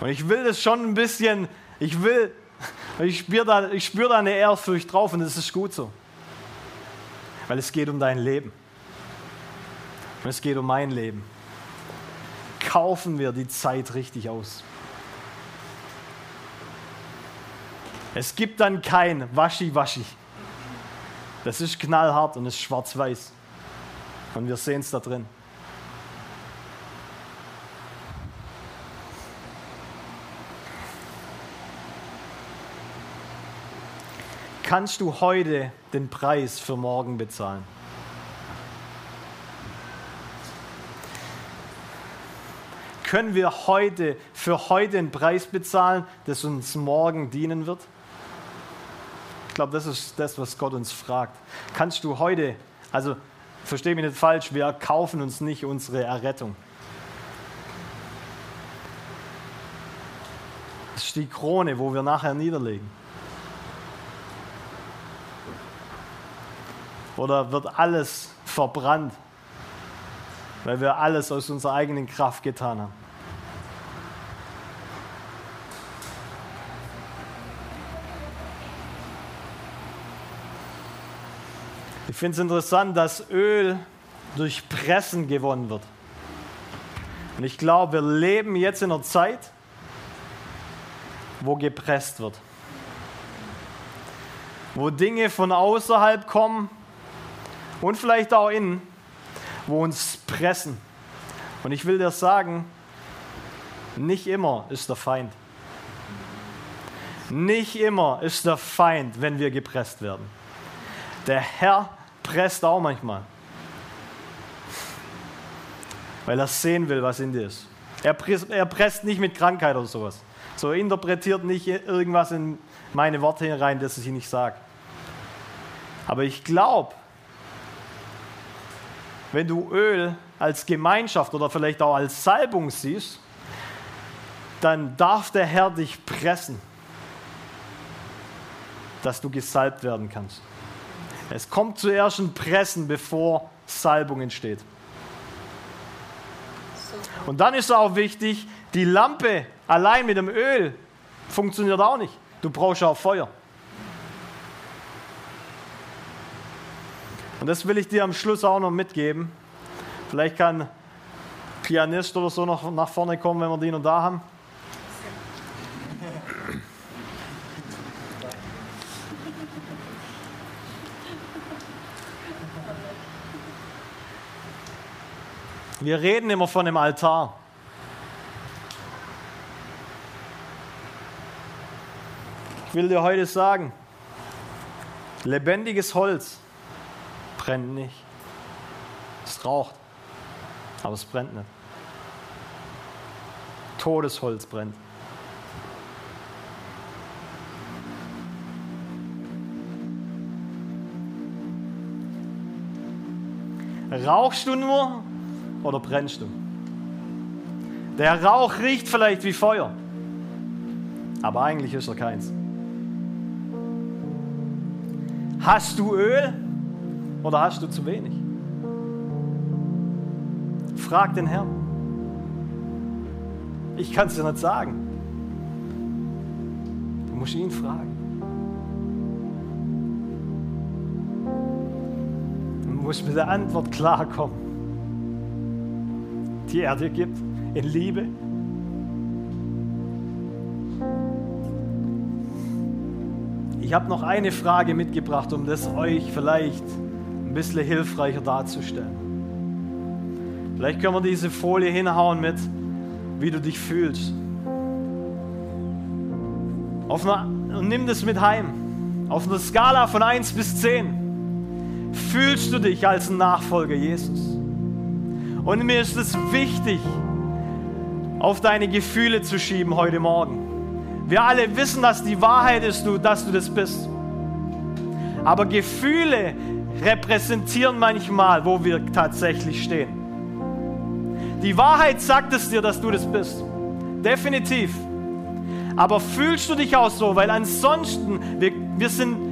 Und ich will das schon ein bisschen, ich will ich spüre da, spür da eine Ehrfurcht drauf und das ist gut so. Weil es geht um dein Leben. Und es geht um mein Leben. Kaufen wir die Zeit richtig aus. Es gibt dann kein Waschi-Waschi. Das ist knallhart und ist schwarz-weiß. Und wir sehen es da drin. Kannst du heute den Preis für morgen bezahlen? Können wir heute für heute den Preis bezahlen, das uns morgen dienen wird? Ich glaube, das ist das, was Gott uns fragt. Kannst du heute, also verstehe mich nicht falsch, wir kaufen uns nicht unsere Errettung. Das ist die Krone, wo wir nachher niederlegen. Oder wird alles verbrannt, weil wir alles aus unserer eigenen Kraft getan haben? Ich finde es interessant, dass Öl durch Pressen gewonnen wird. Und ich glaube, wir leben jetzt in einer Zeit, wo gepresst wird. Wo Dinge von außerhalb kommen und vielleicht auch innen, wo uns pressen. Und ich will dir sagen, nicht immer ist der Feind. Nicht immer ist der Feind, wenn wir gepresst werden. Der Herr presst auch manchmal. Weil er sehen will, was in dir ist. Er presst, er presst nicht mit Krankheit oder sowas. So interpretiert nicht irgendwas in meine Worte hinein, das ich nicht sage. Aber ich glaube, wenn du Öl als Gemeinschaft oder vielleicht auch als Salbung siehst, dann darf der Herr dich pressen, dass du gesalbt werden kannst. Es kommt zuerst ein Pressen, bevor Salbung entsteht. Und dann ist auch wichtig, die Lampe allein mit dem Öl funktioniert auch nicht. Du brauchst auch Feuer. Und das will ich dir am Schluss auch noch mitgeben. Vielleicht kann Pianist oder so noch nach vorne kommen, wenn wir die noch da haben. Wir reden immer von dem Altar. Ich will dir heute sagen, lebendiges Holz brennt nicht. Es raucht, aber es brennt nicht. Todesholz brennt. Rauchst du nur oder brennst du? Der Rauch riecht vielleicht wie Feuer, aber eigentlich ist er keins. Hast du Öl oder hast du zu wenig? Frag den Herrn. Ich kann es dir nicht sagen. Du musst ihn fragen. Du musst mit der Antwort klarkommen die er dir gibt, in Liebe. Ich habe noch eine Frage mitgebracht, um das euch vielleicht ein bisschen hilfreicher darzustellen. Vielleicht können wir diese Folie hinhauen mit, wie du dich fühlst. Auf einer, und nimm das mit heim. Auf einer Skala von 1 bis 10 fühlst du dich als ein Nachfolger Jesus. Und mir ist es wichtig, auf deine Gefühle zu schieben heute Morgen. Wir alle wissen, dass die Wahrheit ist, dass du das bist. Aber Gefühle repräsentieren manchmal, wo wir tatsächlich stehen. Die Wahrheit sagt es dir, dass du das bist. Definitiv. Aber fühlst du dich auch so? Weil ansonsten, wir, wir sind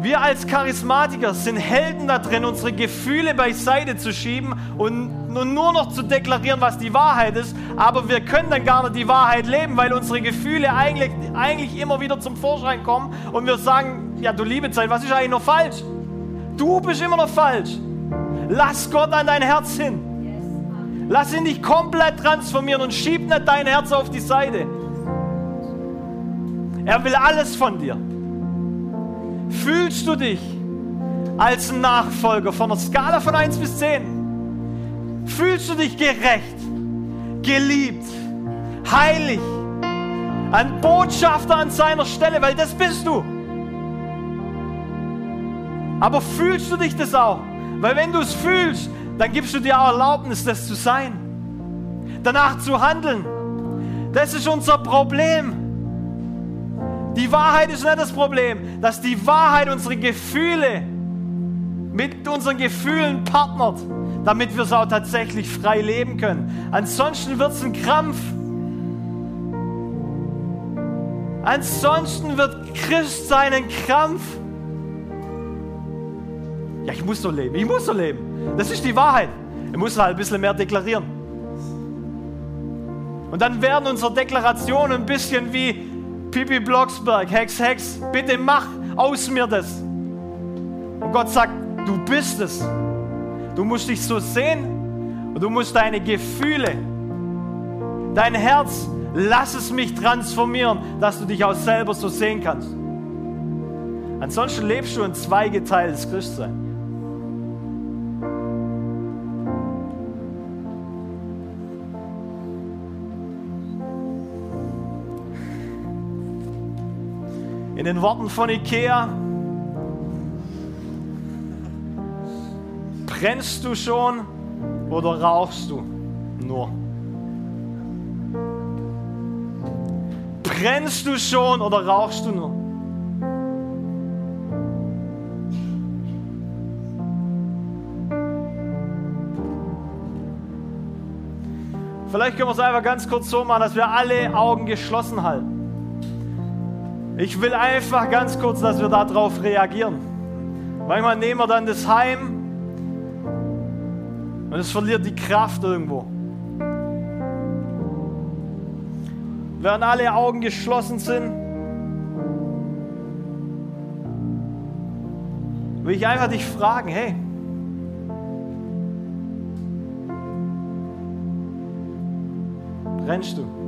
wir als Charismatiker sind Helden da drin, unsere Gefühle beiseite zu schieben und nur noch zu deklarieren, was die Wahrheit ist. Aber wir können dann gar nicht die Wahrheit leben, weil unsere Gefühle eigentlich, eigentlich immer wieder zum Vorschein kommen und wir sagen, ja du liebe Zeit, was ist eigentlich noch falsch? Du bist immer noch falsch. Lass Gott an dein Herz hin. Lass ihn dich komplett transformieren und schieb nicht dein Herz auf die Seite. Er will alles von dir. Fühlst du dich als Nachfolger von einer Skala von 1 bis 10? Fühlst du dich gerecht, geliebt, heilig, ein Botschafter an seiner Stelle, weil das bist du. Aber fühlst du dich das auch? Weil wenn du es fühlst, dann gibst du dir auch Erlaubnis, das zu sein. Danach zu handeln. Das ist unser Problem. Die Wahrheit ist nicht das Problem, dass die Wahrheit unsere Gefühle mit unseren Gefühlen partnert, damit wir es auch tatsächlich frei leben können. Ansonsten wird es ein Krampf. Ansonsten wird Christ sein ein Krampf. Ja, ich muss so leben, ich muss so leben. Das ist die Wahrheit. Ich muss halt ein bisschen mehr deklarieren. Und dann werden unsere Deklarationen ein bisschen wie Pipi Blocksberg, Hex, Hex, bitte mach aus mir das. Und Gott sagt, du bist es. Du musst dich so sehen und du musst deine Gefühle, dein Herz, lass es mich transformieren, dass du dich auch selber so sehen kannst. Ansonsten lebst du ein zweigeteiltes Christsein. In den Worten von Ikea, brennst du schon oder rauchst du nur? Brennst du schon oder rauchst du nur? Vielleicht können wir es einfach ganz kurz so machen, dass wir alle Augen geschlossen halten. Ich will einfach ganz kurz, dass wir darauf reagieren. Manchmal nehmen wir dann das Heim und es verliert die Kraft irgendwo. Während alle Augen geschlossen sind, will ich einfach dich fragen, hey, brennst du?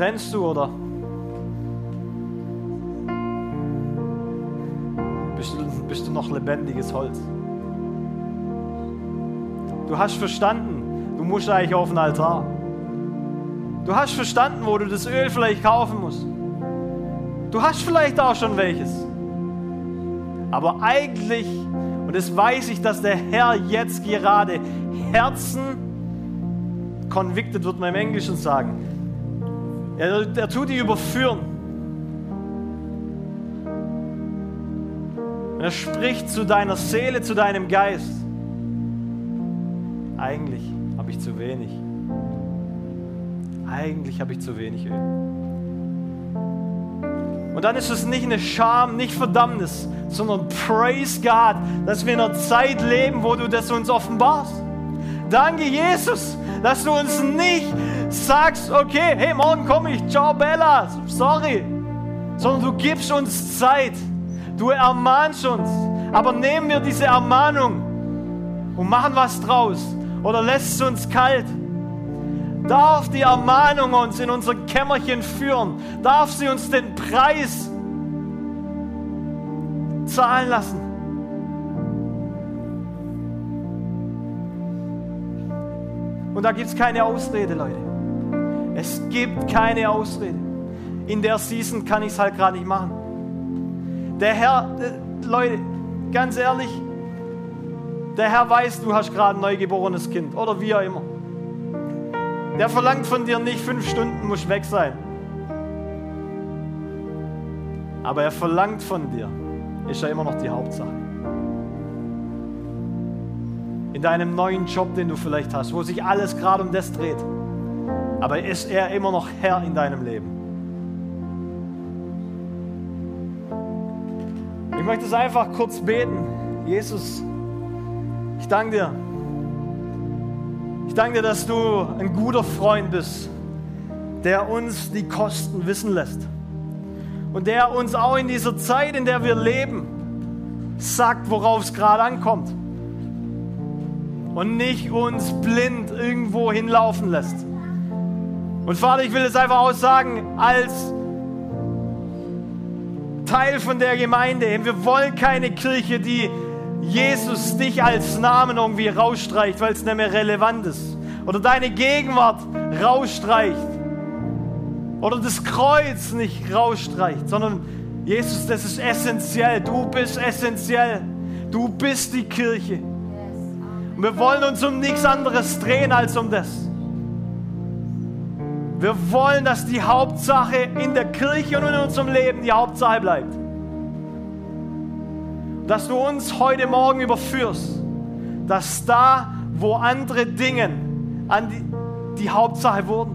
Brennst du oder bist du, bist du noch lebendiges Holz? Du hast verstanden, du musst eigentlich auf den Altar. Du hast verstanden, wo du das Öl vielleicht kaufen musst. Du hast vielleicht auch schon welches. Aber eigentlich, und das weiß ich, dass der Herr jetzt gerade Herzen convicted, wird man im Englischen sagen, er, er tut die überführen. Und er spricht zu deiner Seele, zu deinem Geist. Eigentlich habe ich zu wenig. Eigentlich habe ich zu wenig Öl. Und dann ist es nicht eine Scham, nicht Verdammnis, sondern Praise God, dass wir in einer Zeit leben, wo du das uns offenbarst. Danke, Jesus, dass du uns nicht sagst, okay, hey, morgen komme ich, ciao Bella, sorry, sondern du gibst uns Zeit, du ermahnst uns, aber nehmen wir diese Ermahnung und machen was draus oder lässt es uns kalt. Darf die Ermahnung uns in unser Kämmerchen führen? Darf sie uns den Preis zahlen lassen? Und da gibt es keine Ausrede, Leute. Es gibt keine Ausrede. In der Season kann ich es halt gerade nicht machen. Der Herr, äh, Leute, ganz ehrlich, der Herr weiß, du hast gerade ein neugeborenes Kind oder wie auch immer. Der verlangt von dir nicht, fünf Stunden muss weg sein. Aber er verlangt von dir, ist ja immer noch die Hauptsache in deinem neuen Job, den du vielleicht hast, wo sich alles gerade um das dreht. Aber ist er immer noch Herr in deinem Leben? Ich möchte es einfach kurz beten. Jesus, ich danke dir. Ich danke dir, dass du ein guter Freund bist, der uns die Kosten wissen lässt. Und der uns auch in dieser Zeit, in der wir leben, sagt, worauf es gerade ankommt und nicht uns blind irgendwo hinlaufen lässt. Und Vater, ich will es einfach auch sagen, als Teil von der Gemeinde, wir wollen keine Kirche, die Jesus dich als Namen irgendwie rausstreicht, weil es nicht mehr relevant ist. Oder deine Gegenwart rausstreicht. Oder das Kreuz nicht rausstreicht, sondern Jesus, das ist essentiell. Du bist essentiell. Du bist die Kirche. Und wir wollen uns um nichts anderes drehen als um das. Wir wollen, dass die Hauptsache in der Kirche und in unserem Leben die Hauptsache bleibt. Dass du uns heute Morgen überführst, dass da, wo andere Dinge an die, die Hauptsache wurden,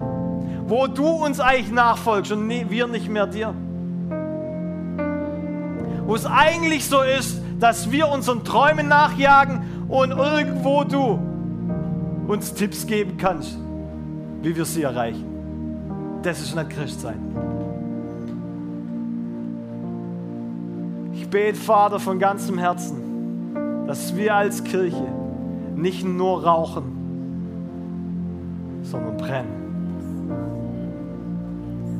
wo du uns eigentlich nachfolgst und wir nicht mehr dir. wo es eigentlich so ist, dass wir unseren Träumen nachjagen und irgendwo du uns Tipps geben kannst, wie wir sie erreichen. Das ist nicht Christsein. Ich bete, Vater, von ganzem Herzen, dass wir als Kirche nicht nur rauchen, sondern brennen.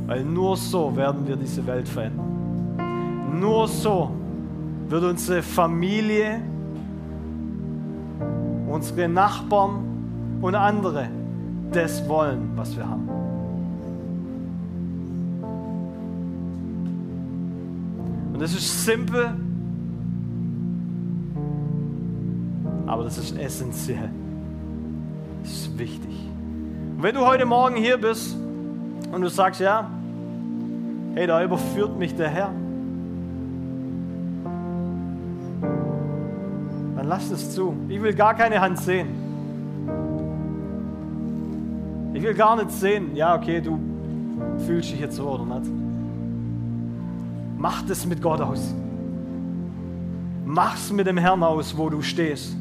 Weil nur so werden wir diese Welt verändern. Nur so wird unsere Familie, unsere Nachbarn und andere das wollen, was wir haben. Und das ist simpel, aber das ist essentiell. Das ist wichtig. Und wenn du heute Morgen hier bist und du sagst, ja, hey, da überführt mich der Herr, dann lass es zu. Ich will gar keine Hand sehen. Ich will gar nicht sehen, ja, okay, du fühlst dich jetzt so oder nicht. Mach das mit Gott aus. Mach's mit dem Herrn aus, wo du stehst.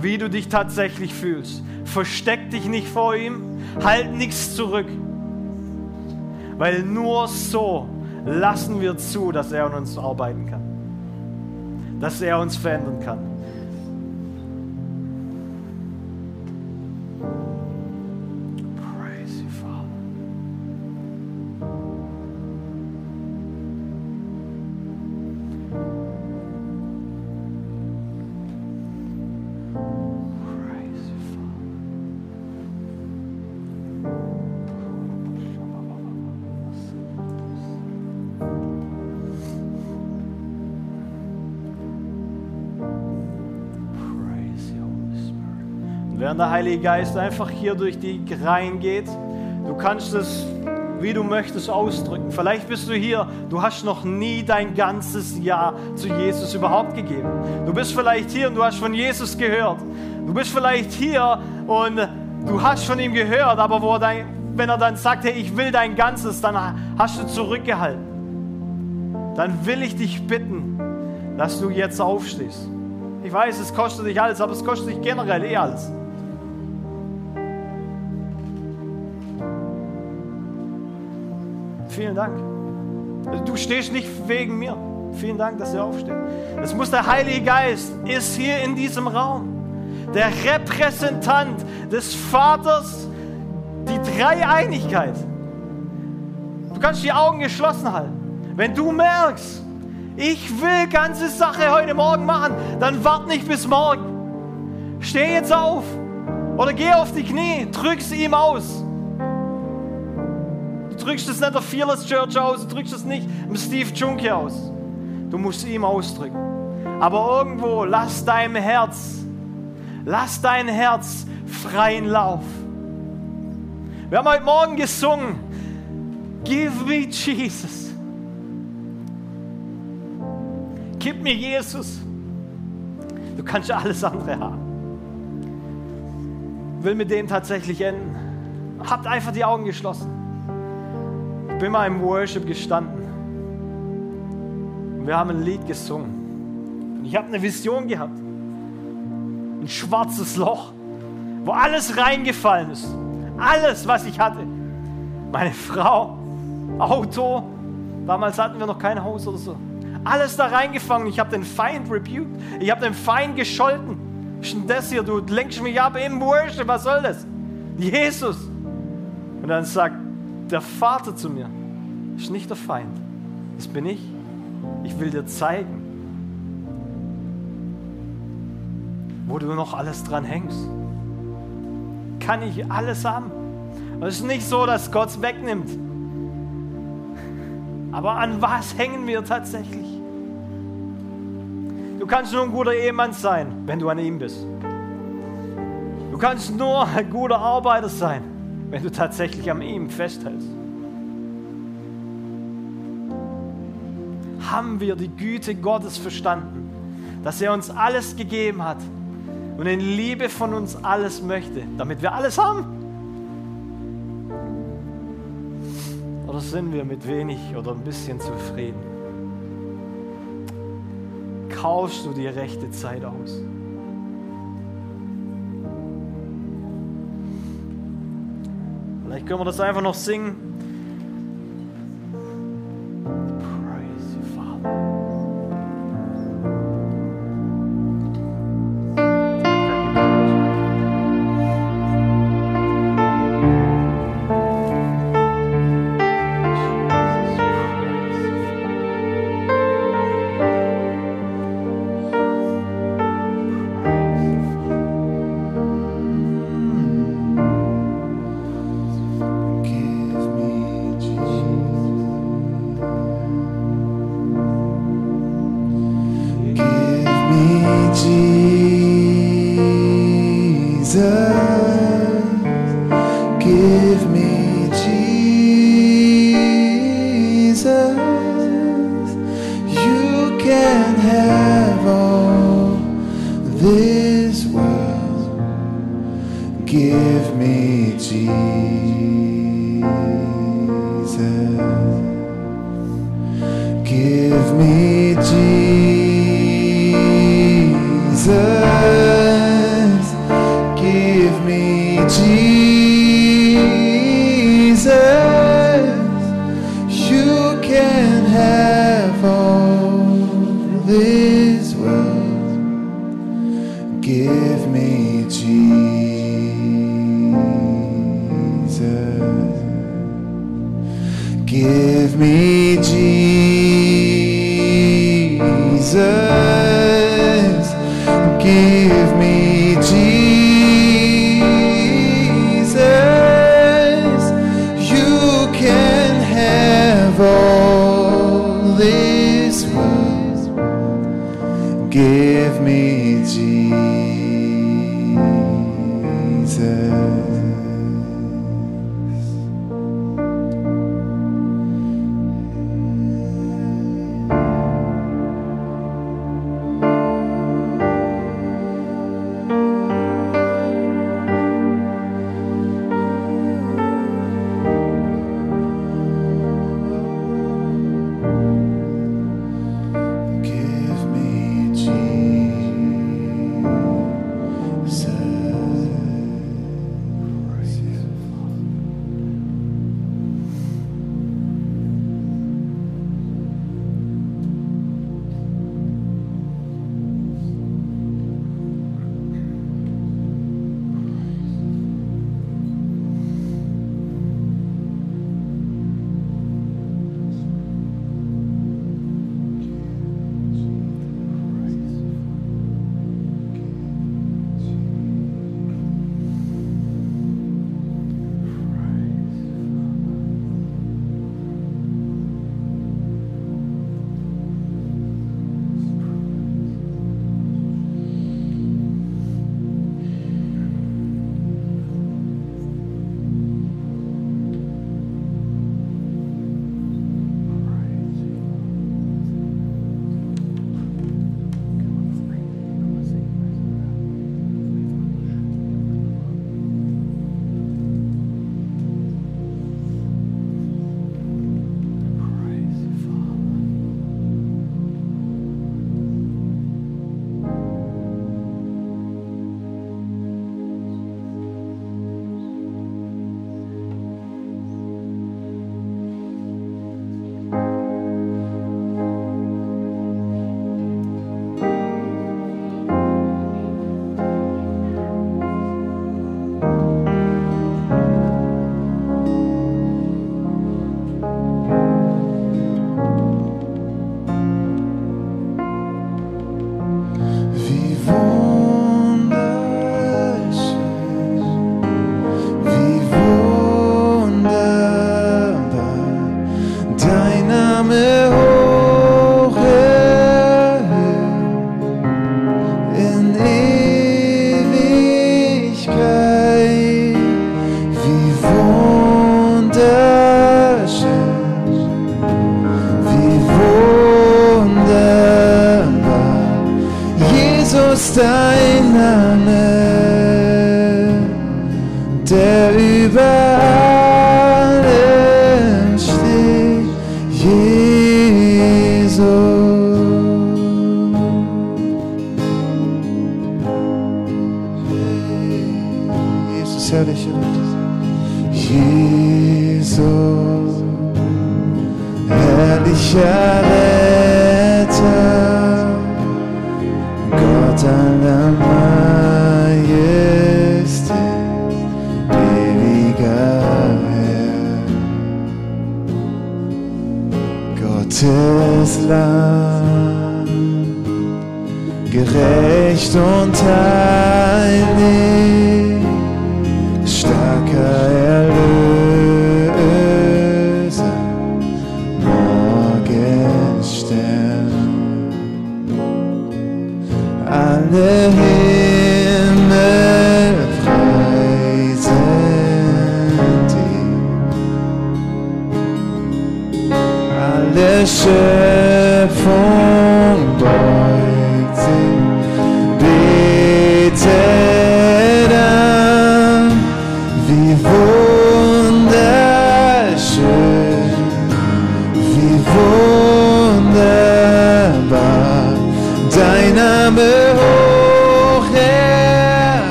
Wie du dich tatsächlich fühlst. Versteck dich nicht vor ihm. Halt nichts zurück. Weil nur so lassen wir zu, dass er an uns arbeiten kann. Dass er uns verändern kann. Der Heilige Geist einfach hier durch die Reihen geht. Du kannst es, wie du möchtest, ausdrücken. Vielleicht bist du hier, du hast noch nie dein ganzes Ja zu Jesus überhaupt gegeben. Du bist vielleicht hier und du hast von Jesus gehört. Du bist vielleicht hier und du hast von ihm gehört, aber wo dein, wenn er dann sagt, hey, ich will dein Ganzes, dann hast du zurückgehalten. Dann will ich dich bitten, dass du jetzt aufstehst. Ich weiß, es kostet dich alles, aber es kostet dich generell eh alles. Vielen Dank. Du stehst nicht wegen mir. Vielen Dank, dass ihr aufsteht. Es muss der Heilige Geist, ist hier in diesem Raum. Der Repräsentant des Vaters, die Dreieinigkeit. Du kannst die Augen geschlossen halten. Wenn du merkst, ich will ganze Sache heute Morgen machen, dann wart nicht bis morgen. Steh jetzt auf oder geh auf die Knie, drück's ihm aus drückst es nicht der Fearless Church aus, du drückst es nicht dem Steve Junke aus. Du musst ihm ausdrücken. Aber irgendwo lass dein Herz, lass dein Herz freien Lauf. Wir haben heute Morgen gesungen, Give me Jesus. Gib mir Jesus. Du kannst ja alles andere haben. Ich will mit dem tatsächlich enden. Habt einfach die Augen geschlossen. Bin mal im Worship gestanden. Und wir haben ein Lied gesungen. Und ich habe eine Vision gehabt. Ein schwarzes Loch, wo alles reingefallen ist. Alles, was ich hatte. Meine Frau, Auto. Damals hatten wir noch kein Haus oder so. Alles da reingefangen. Ich habe den Feind rebuked. Ich habe den Feind gescholten. Was ist denn das hier? Du lenkst mich ab im Worship. Was soll das? Jesus. Und dann sagt der Vater zu mir, ist nicht der Feind, das bin ich. Ich will dir zeigen, wo du noch alles dran hängst. Kann ich alles haben. Es ist nicht so, dass Gott es wegnimmt. Aber an was hängen wir tatsächlich? Du kannst nur ein guter Ehemann sein, wenn du an ihm bist. Du kannst nur ein guter Arbeiter sein, wenn du tatsächlich an ihm festhältst. Haben wir die Güte Gottes verstanden, dass er uns alles gegeben hat und in Liebe von uns alles möchte, damit wir alles haben? Oder sind wir mit wenig oder ein bisschen zufrieden? kaufst du die rechte Zeit aus. Vielleicht können wir das einfach noch singen.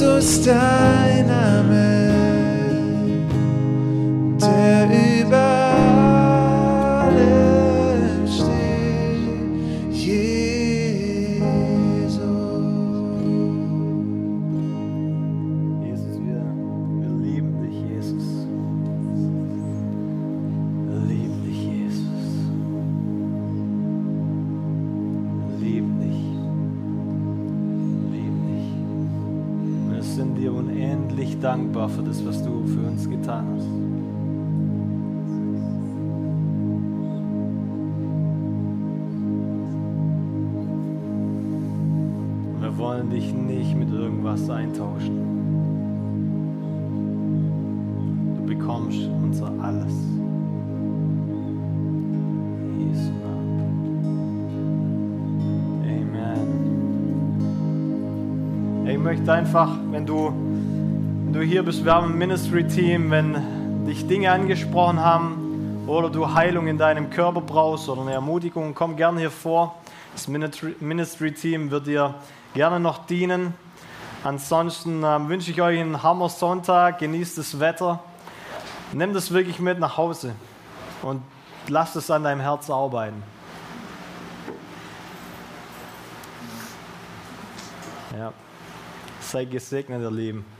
so dynamic. Church, wir haben ein Ministry-Team. Wenn dich Dinge angesprochen haben oder du Heilung in deinem Körper brauchst oder eine Ermutigung, komm gerne hier vor. Das Ministry-Team wird dir gerne noch dienen. Ansonsten ähm, wünsche ich euch einen Hammer Sonntag, genießt das Wetter. Nimm das wirklich mit nach Hause und lass es an deinem Herz arbeiten. Ja. Sei gesegnet, ihr Lieben.